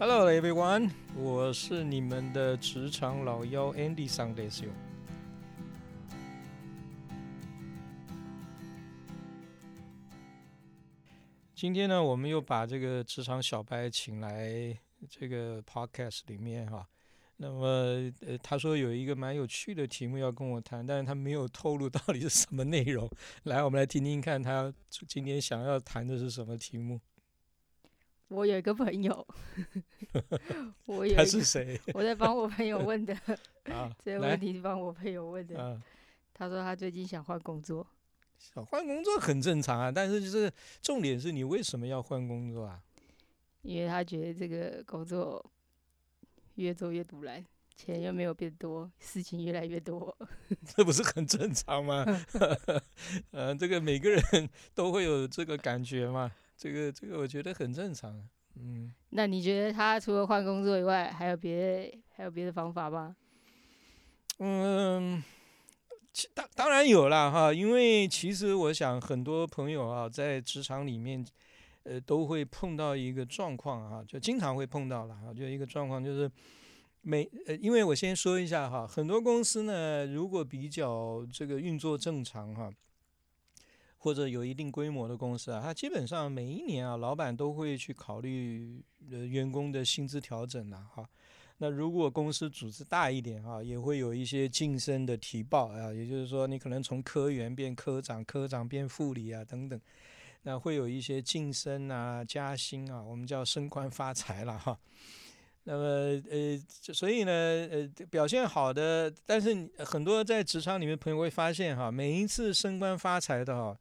Hello everyone，我是你们的职场老妖 Andy Sundays 哟。今天呢，我们又把这个职场小白请来这个 podcast 里面哈。那么，呃，他说有一个蛮有趣的题目要跟我谈，但是他没有透露到底是什么内容。来，我们来听听看他今天想要谈的是什么题目。我有一个朋友，我有他是谁？我在帮我朋友问的 啊，这个问题是帮我朋友问的。啊，他说他最近想换工作，想换工作很正常啊，但是就是重点是你为什么要换工作啊？因为他觉得这个工作越做越独揽，钱又没有变多，事情越来越多。这不是很正常吗？呃，这个每个人都会有这个感觉嘛。这个这个我觉得很正常，嗯。那你觉得他除了换工作以外，还有别还有别的方法吗？嗯，其当当然有了哈，因为其实我想很多朋友啊，在职场里面，呃，都会碰到一个状况啊，就经常会碰到了哈，就一个状况就是每呃，因为我先说一下哈，很多公司呢，如果比较这个运作正常哈。或者有一定规模的公司啊，它基本上每一年啊，老板都会去考虑员工的薪资调整呐，哈。那如果公司组织大一点啊，也会有一些晋升的提报啊，也就是说你可能从科员变科长，科长变副理啊等等，那会有一些晋升啊、加薪啊，我们叫升官发财了哈。那么呃，所以呢呃表现好的，但是很多在职场里面朋友会发现哈，每一次升官发财的哈。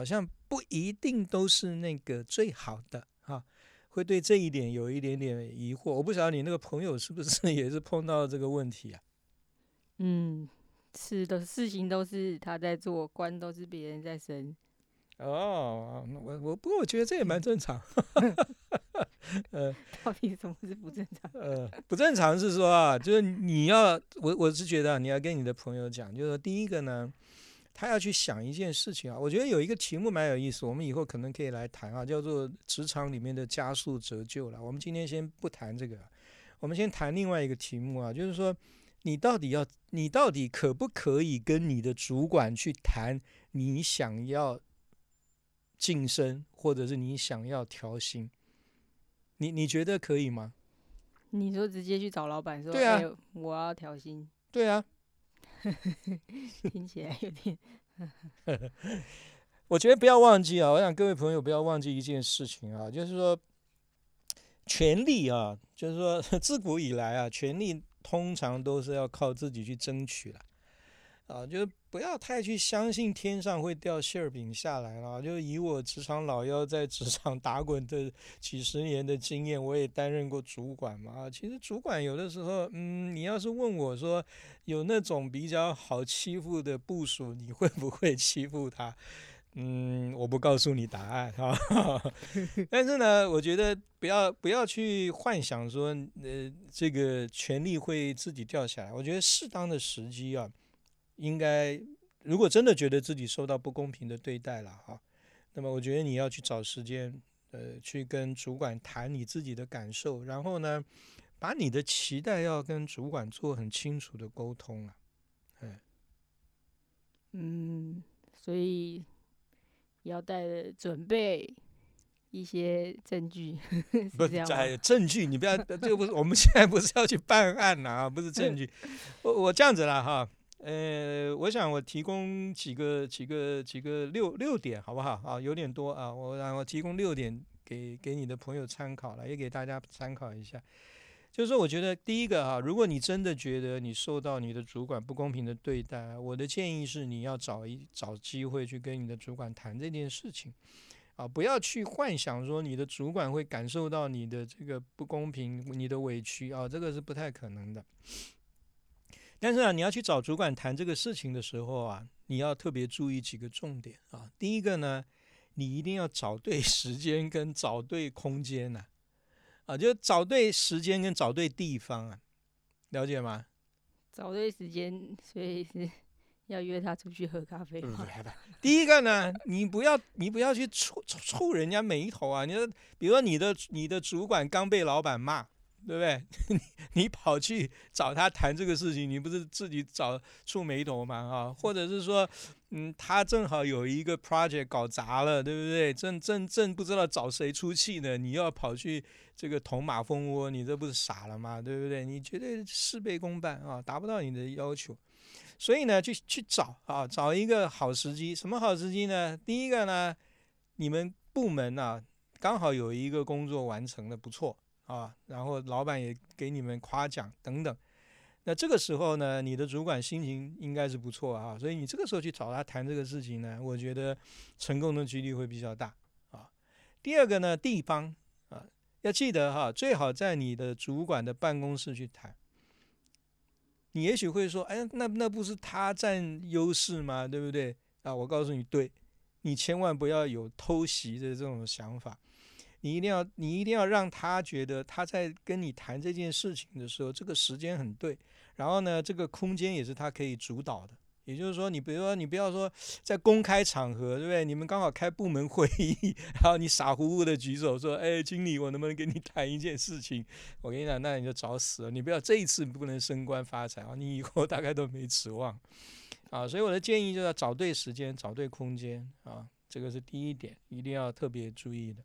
好像不一定都是那个最好的哈，会对这一点有一点点疑惑。我不晓得你那个朋友是不是 也是碰到这个问题啊？嗯，是的，事情都是他在做，官都是别人在升。哦，我我不过我觉得这也蛮正常。呃，到底什么是不正常？呃，不正常是说啊，就是你要我我是觉得你要跟你的朋友讲，就是说第一个呢。他要去想一件事情啊，我觉得有一个题目蛮有意思，我们以后可能可以来谈啊，叫做职场里面的加速折旧了。我们今天先不谈这个，我们先谈另外一个题目啊，就是说你到底要，你到底可不可以跟你的主管去谈你想要晋升，或者是你想要调薪？你你觉得可以吗？你说直接去找老板说，对啊，我要调薪。对啊。听起来有点，我觉得不要忘记啊！我想各位朋友不要忘记一件事情啊，就是说，权力啊，就是说 自古以来啊，权力通常都是要靠自己去争取的。啊，就是不要太去相信天上会掉馅儿饼下来了。就以我职场老妖在职场打滚的几十年的经验，我也担任过主管嘛。啊，其实主管有的时候，嗯，你要是问我说有那种比较好欺负的部署，你会不会欺负他？嗯，我不告诉你答案哈。但是呢，我觉得不要不要去幻想说，呃，这个权力会自己掉下来。我觉得适当的时机啊。应该，如果真的觉得自己受到不公平的对待了哈，那么我觉得你要去找时间，呃，去跟主管谈你自己的感受，然后呢，把你的期待要跟主管做很清楚的沟通啊，嗯，嗯，所以要带准备一些证据，不是证据，你不要，这不是我们现在不是要去办案了啊，不是证据，我我这样子了哈。呃，我想我提供几个几个几个六六点，好不好啊？有点多啊，我然后提供六点给给你的朋友参考了，也给大家参考一下。就是说，我觉得第一个哈，如果你真的觉得你受到你的主管不公平的对待，我的建议是你要找一找机会去跟你的主管谈这件事情啊，不要去幻想说你的主管会感受到你的这个不公平、你的委屈啊，这个是不太可能的。但是啊，你要去找主管谈这个事情的时候啊，你要特别注意几个重点啊。第一个呢，你一定要找对时间跟找对空间呐，啊，就找对时间跟找对地方啊，了解吗？找对时间，所以是要约他出去喝咖啡。第一个呢，你不要你不要去触触人家眉头啊。你说，比如说你的你的主管刚被老板骂对不对？你你跑去找他谈这个事情，你不是自己找触眉头吗？啊，或者是说，嗯，他正好有一个 project 搞砸了，对不对？正正正不知道找谁出气呢，你要跑去这个捅马蜂窝，你这不是傻了吗？对不对？你绝对事倍功半啊，达不到你的要求。所以呢，去去找啊，找一个好时机。什么好时机呢？第一个呢，你们部门啊，刚好有一个工作完成的不错啊，然后老板也给你们夸奖等等。那这个时候呢，你的主管心情应该是不错啊，所以你这个时候去找他谈这个事情呢，我觉得成功的几率会比较大啊。第二个呢，地方啊，要记得哈，最好在你的主管的办公室去谈。你也许会说，哎，那那不是他占优势吗？对不对？啊，我告诉你，对，你千万不要有偷袭的这种想法，你一定要，你一定要让他觉得他在跟你谈这件事情的时候，这个时间很对，然后呢，这个空间也是他可以主导的。也就是说，你比如说，你不要说在公开场合，对不对？你们刚好开部门会议，然后你傻乎乎的举手说：“哎，经理，我能不能跟你谈一件事情？”我跟你讲，那你就找死了。你不要这一次不能升官发财啊，你以后大概都没指望啊。所以我的建议就是要找对时间，找对空间啊，这个是第一点，一定要特别注意的。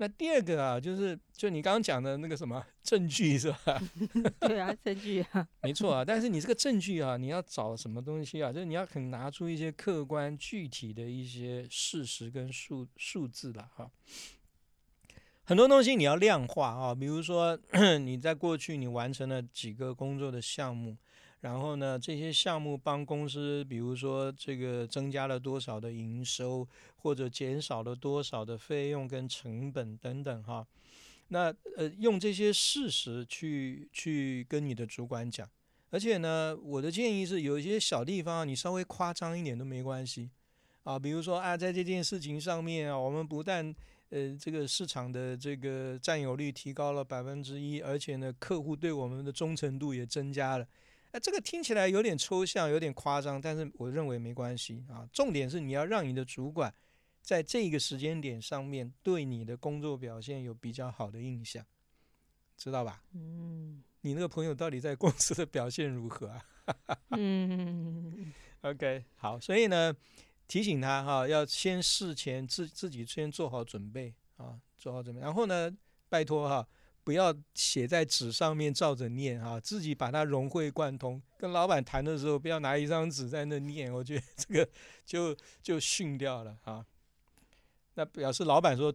那第二个啊，就是就你刚刚讲的那个什么证据是吧？对啊，证据啊，没错啊。但是你这个证据啊，你要找什么东西啊？就是你要肯拿出一些客观具体的一些事实跟数数字了哈。很多东西你要量化啊，比如说 你在过去你完成了几个工作的项目。然后呢，这些项目帮公司，比如说这个增加了多少的营收，或者减少了多少的费用跟成本等等哈。那呃，用这些事实去去跟你的主管讲。而且呢，我的建议是，有一些小地方你稍微夸张一点都没关系啊。比如说啊，在这件事情上面啊，我们不但呃这个市场的这个占有率提高了百分之一，而且呢，客户对我们的忠诚度也增加了。哎，这个听起来有点抽象，有点夸张，但是我认为没关系啊。重点是你要让你的主管在这个时间点上面对你的工作表现有比较好的印象，知道吧？嗯。你那个朋友到底在公司的表现如何啊？嗯。OK，好，所以呢，提醒他哈，要先事前自自己先做好准备啊，做好准备，然后呢，拜托哈。不要写在纸上面照着念啊，自己把它融会贯通。跟老板谈的时候，不要拿一张纸在那念，我觉得这个 就就训掉了啊。那表示老板说，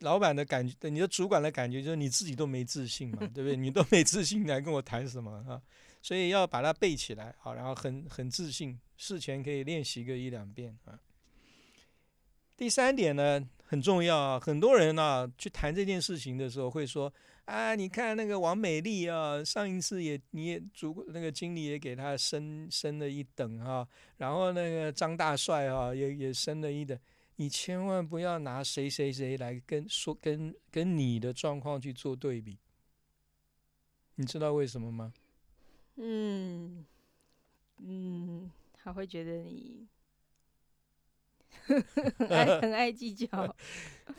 老板的感觉，你的主管的感觉就是你自己都没自信嘛，对不对？你都没自信，来跟我谈什么啊？所以要把它背起来，好，然后很很自信，事前可以练习个一两遍啊。第三点呢，很重要啊，很多人呢去谈这件事情的时候会说。啊，你看那个王美丽啊，上一次也你也主那个经理也给他升升了一等哈，然后那个张大帅啊也也升了一等，你千万不要拿谁谁谁来跟说跟跟你的状况去做对比，你知道为什么吗？嗯嗯，他会觉得你 爱很爱计较，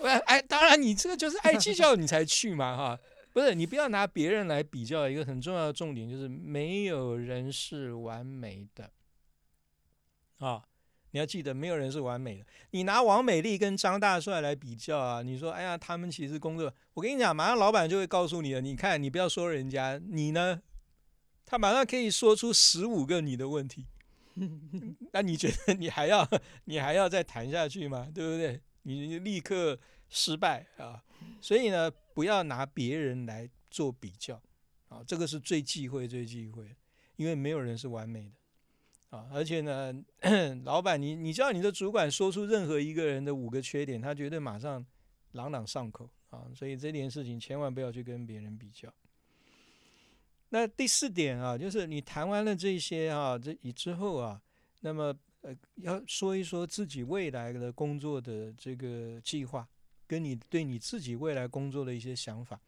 哎 哎，当然你这个就是爱计较，你才去嘛哈。不是你不要拿别人来比较，一个很重要的重点就是没有人是完美的啊！你要记得，没有人是完美的。你拿王美丽跟张大帅来比较啊，你说哎呀，他们其实工作，我跟你讲，马上老板就会告诉你了。你看，你不要说人家，你呢，他马上可以说出十五个你的问题。那你觉得你还要你还要再谈下去吗？对不对？你立刻失败啊！所以呢。不要拿别人来做比较，啊，这个是最忌讳、最忌讳，因为没有人是完美的，啊，而且呢，老板，你你叫你的主管说出任何一个人的五个缺点，他绝对马上朗朗上口，啊，所以这件事情千万不要去跟别人比较。那第四点啊，就是你谈完了这些啊，这以之后啊，那么呃，要说一说自己未来的工作的这个计划。跟你对你自己未来工作的一些想法，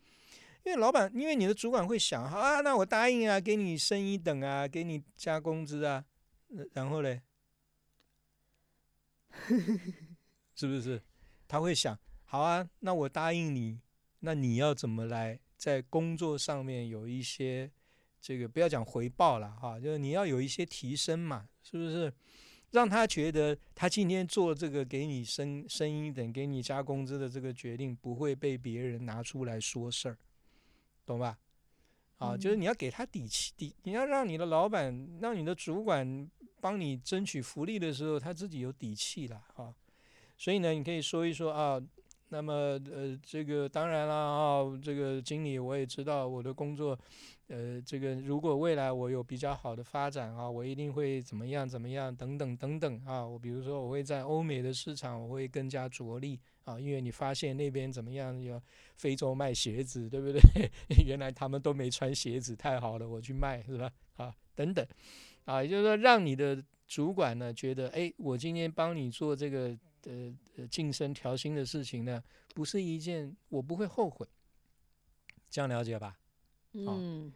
因为老板，因为你的主管会想，好啊，那我答应啊，给你升一等啊，给你加工资啊，然后嘞，是不是？他会想，好啊，那我答应你，那你要怎么来在工作上面有一些这个不要讲回报了哈，就是你要有一些提升嘛，是不是？让他觉得他今天做这个给你升升一等、给你加工资的这个决定不会被别人拿出来说事儿，懂吧？啊，就是你要给他底气，底你要让你的老板、让你的主管帮你争取福利的时候，他自己有底气了啊。所以呢，你可以说一说啊。那么呃，这个当然了啊，这个经理我也知道我的工作，呃，这个如果未来我有比较好的发展啊，我一定会怎么样怎么样等等等等啊。我比如说我会在欧美的市场我会更加着力啊，因为你发现那边怎么样，有非洲卖鞋子，对不对？原来他们都没穿鞋子，太好了，我去卖是吧？啊，等等，啊，也就是说让你的主管呢觉得，哎，我今天帮你做这个。的呃晋升调薪的事情呢，不是一件我不会后悔，这样了解吧？嗯，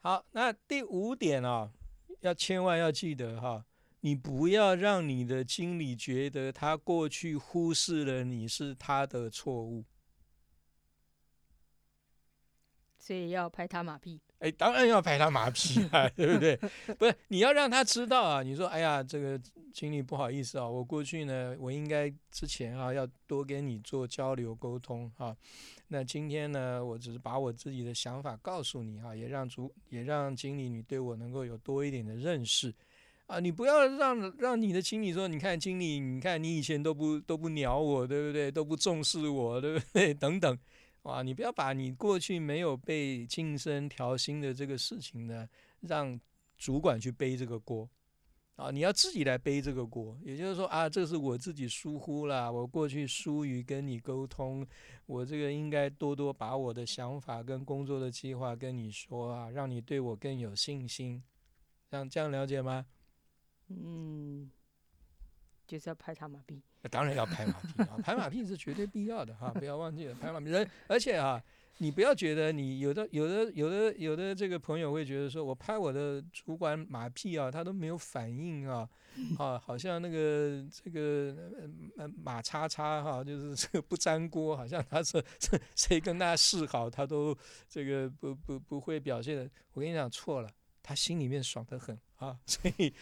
好，那第五点啊，要千万要记得哈，你不要让你的经理觉得他过去忽视了你是他的错误，所以要拍他马屁。哎，当然要拍他马屁啊，对不对？不是，你要让他知道啊。你说，哎呀，这个经理不好意思啊，我过去呢，我应该之前啊要多跟你做交流沟通啊。那今天呢，我只是把我自己的想法告诉你哈，也让主也让经理你对我能够有多一点的认识啊。你不要让让你的经理说，你看经理，你看你以前都不都不鸟我，对不对？都不重视我，对不对？等等。哇，你不要把你过去没有被晋升调薪的这个事情呢，让主管去背这个锅啊！你要自己来背这个锅。也就是说啊，这是我自己疏忽了，我过去疏于跟你沟通，我这个应该多多把我的想法跟工作的计划跟你说啊，让你对我更有信心。这样这样了解吗？嗯。就是要拍他马屁，当然要拍马屁啊！拍马屁是绝对必要的哈，不要忘记了拍马屁。人，而且啊，你不要觉得你有的、有的、有的、有的这个朋友会觉得说，我拍我的主管马屁啊，他都没有反应啊，啊，好像那个这个马叉叉哈，就是这个不粘锅，好像他是谁跟他示好，他都这个不不不会表现的。我跟你讲错了。他心里面爽得很啊，所以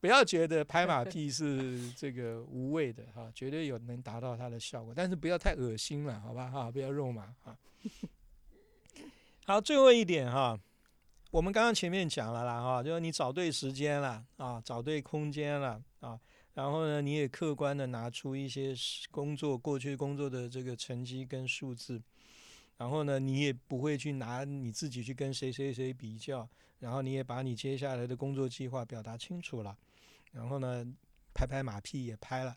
不要觉得拍马屁是这个无谓的哈，绝对有能达到它的效果，但是不要太恶心了，好吧哈，不要肉麻啊。好，最后一点哈，我们刚刚前面讲了啦哈，就是你找对时间了啊，找对空间了啊，然后呢，你也客观的拿出一些工作过去工作的这个成绩跟数字，然后呢，你也不会去拿你自己去跟谁谁谁比较。然后你也把你接下来的工作计划表达清楚了，然后呢，拍拍马屁也拍了，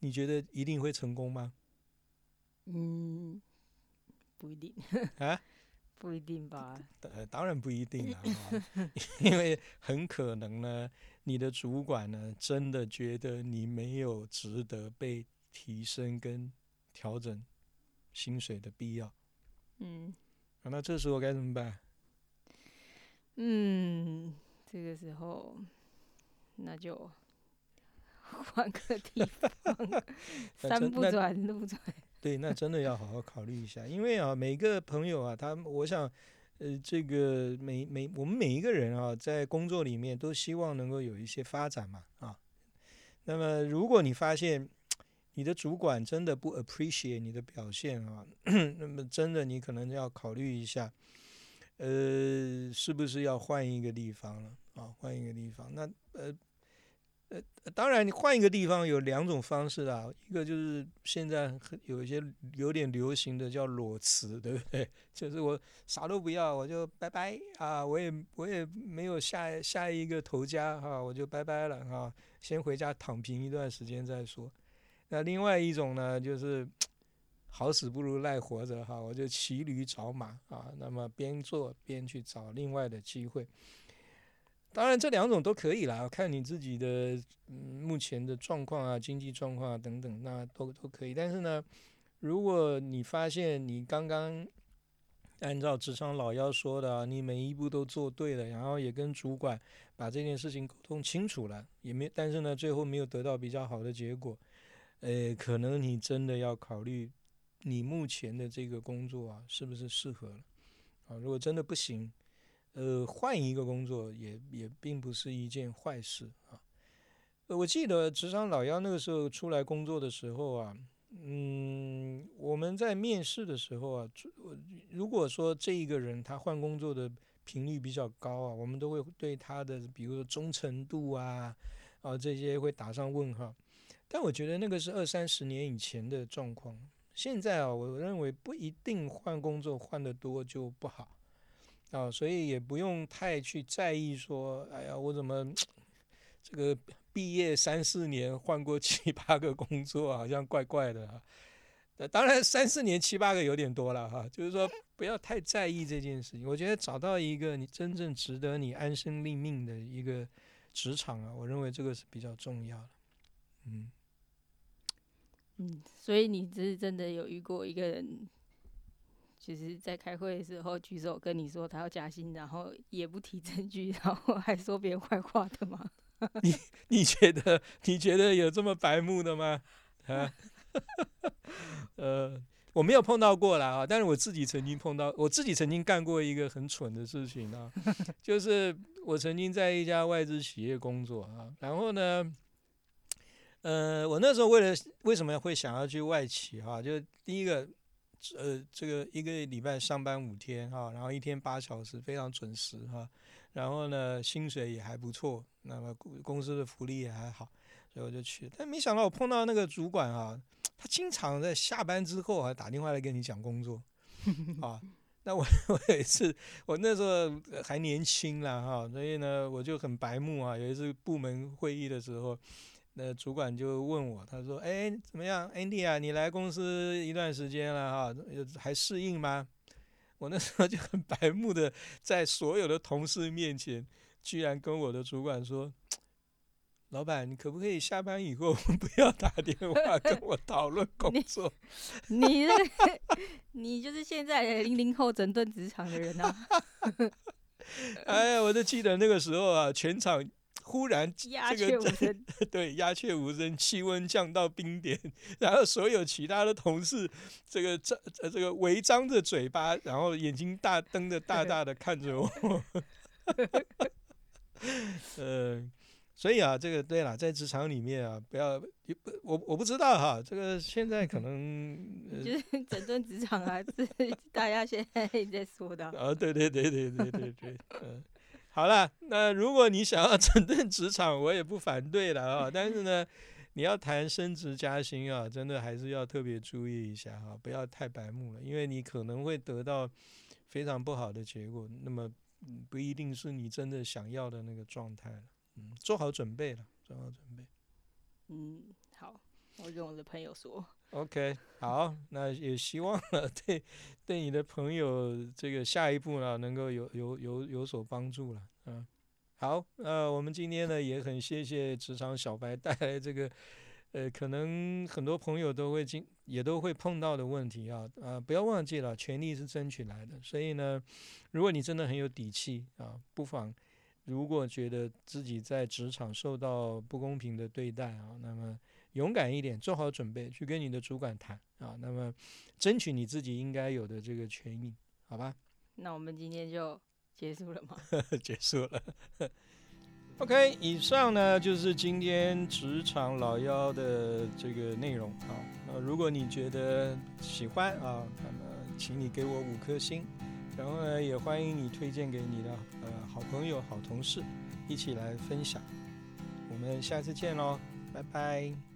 你觉得一定会成功吗？嗯，不一定啊，不一定吧？呃，当然不一定了，因为很可能呢，你的主管呢，真的觉得你没有值得被提升跟调整薪水的必要。嗯，那这时候该怎么办？嗯，这个时候那就 换个地方，山不转路转。对，那真的要好好考虑一下，因为啊，每个朋友啊，他我想，呃，这个每每我们每一个人啊，在工作里面都希望能够有一些发展嘛，啊。那么，如果你发现你的主管真的不 appreciate 你的表现啊，那么真的你可能要考虑一下。呃，是不是要换一个地方了啊？换一个地方，那呃呃，当然你换一个地方有两种方式啊，一个就是现在有一些有点流行的叫裸辞，对不对？就是我啥都不要，我就拜拜啊，我也我也没有下下一个头家哈，我就拜拜了哈，先回家躺平一段时间再说。那另外一种呢，就是。好死不如赖活着哈，我就骑驴找马啊，那么边做边去找另外的机会。当然这两种都可以啦，看你自己的目前的状况啊、经济状况啊等等，那都都可以。但是呢，如果你发现你刚刚按照职场老妖说的，你每一步都做对了，然后也跟主管把这件事情沟通清楚了，也没，但是呢，最后没有得到比较好的结果，呃，可能你真的要考虑。你目前的这个工作啊是不是适合了啊？如果真的不行，呃，换一个工作也也并不是一件坏事啊。我记得职场老幺那个时候出来工作的时候啊，嗯，我们在面试的时候啊，如果说这一个人他换工作的频率比较高啊，我们都会对他的比如说忠诚度啊啊这些会打上问号。但我觉得那个是二三十年以前的状况，现在啊，我认为不一定换工作换得多就不好啊，所以也不用太去在意说，哎呀，我怎么这个。毕业三四年换过七八个工作，好像怪怪的哈。那当然，三四年七八个有点多了哈。就是说，不要太在意这件事情。我觉得找到一个你真正值得你安身立命的一个职场啊，我认为这个是比较重要的。嗯嗯，所以你只是真的有遇过一个人，就是在开会的时候举手跟你说他要加薪，然后也不提证据，然后还说别人坏话的吗？你你觉得你觉得有这么白目的吗？啊，呃，我没有碰到过啦啊，但是我自己曾经碰到，我自己曾经干过一个很蠢的事情啊，就是我曾经在一家外资企业工作啊，然后呢，呃，我那时候为了为什么会想要去外企哈，就第一个，呃，这个一个礼拜上班五天哈，然后一天八小时，非常准时哈。然后呢，薪水也还不错，那么公司的福利也还好，所以我就去。但没想到我碰到那个主管啊，他经常在下班之后还打电话来跟你讲工作，啊，那我 我有一次，我那时候还年轻啦哈，所以呢我就很白目啊。有一次部门会议的时候，那主管就问我，他说：“哎，怎么样，Andy 啊，你来公司一段时间了哈，还适应吗？”我那时候就很白目的，在所有的同事面前，居然跟我的主管说：“老板，你可不可以下班以后不要打电话跟我讨论工作？” 你，你就是现在零零后整顿职场的人啊！哎呀，我就记得那个时候啊，全场。忽然，鸦雀无声。对，鸦雀无声，气温降到冰点，然后所有其他的同事，这个张呃这个围张着嘴巴，然后眼睛大瞪着大大的看着我。呃，所以啊，这个对了，在职场里面啊，不要，我我不知道哈，这个现在可能就是整顿职场啊，是大家现在在说的。啊，对对对对对对对，嗯。好了，那如果你想要 整顿职场，我也不反对了啊。但是呢，你要谈升职加薪啊，真的还是要特别注意一下哈，不要太白目了，因为你可能会得到非常不好的结果，那么不一定是你真的想要的那个状态了。嗯，做好准备了，做好准备。嗯，好，我跟我的朋友说。OK，好，那也希望了对对你的朋友这个下一步呢能够有有有有所帮助了，嗯，好，呃，我们今天呢也很谢谢职场小白带来这个，呃，可能很多朋友都会经也都会碰到的问题啊，啊，不要忘记了，权利是争取来的，所以呢，如果你真的很有底气啊，不妨如果觉得自己在职场受到不公平的对待啊，那么。勇敢一点，做好准备去跟你的主管谈啊，那么争取你自己应该有的这个权益，好吧？那我们今天就结束了吗？结束了。OK，以上呢就是今天职场老妖的这个内容啊。那如果你觉得喜欢啊，那么请你给我五颗星，然后呢也欢迎你推荐给你的呃好朋友、好同事一起来分享。我们下次见喽，拜拜。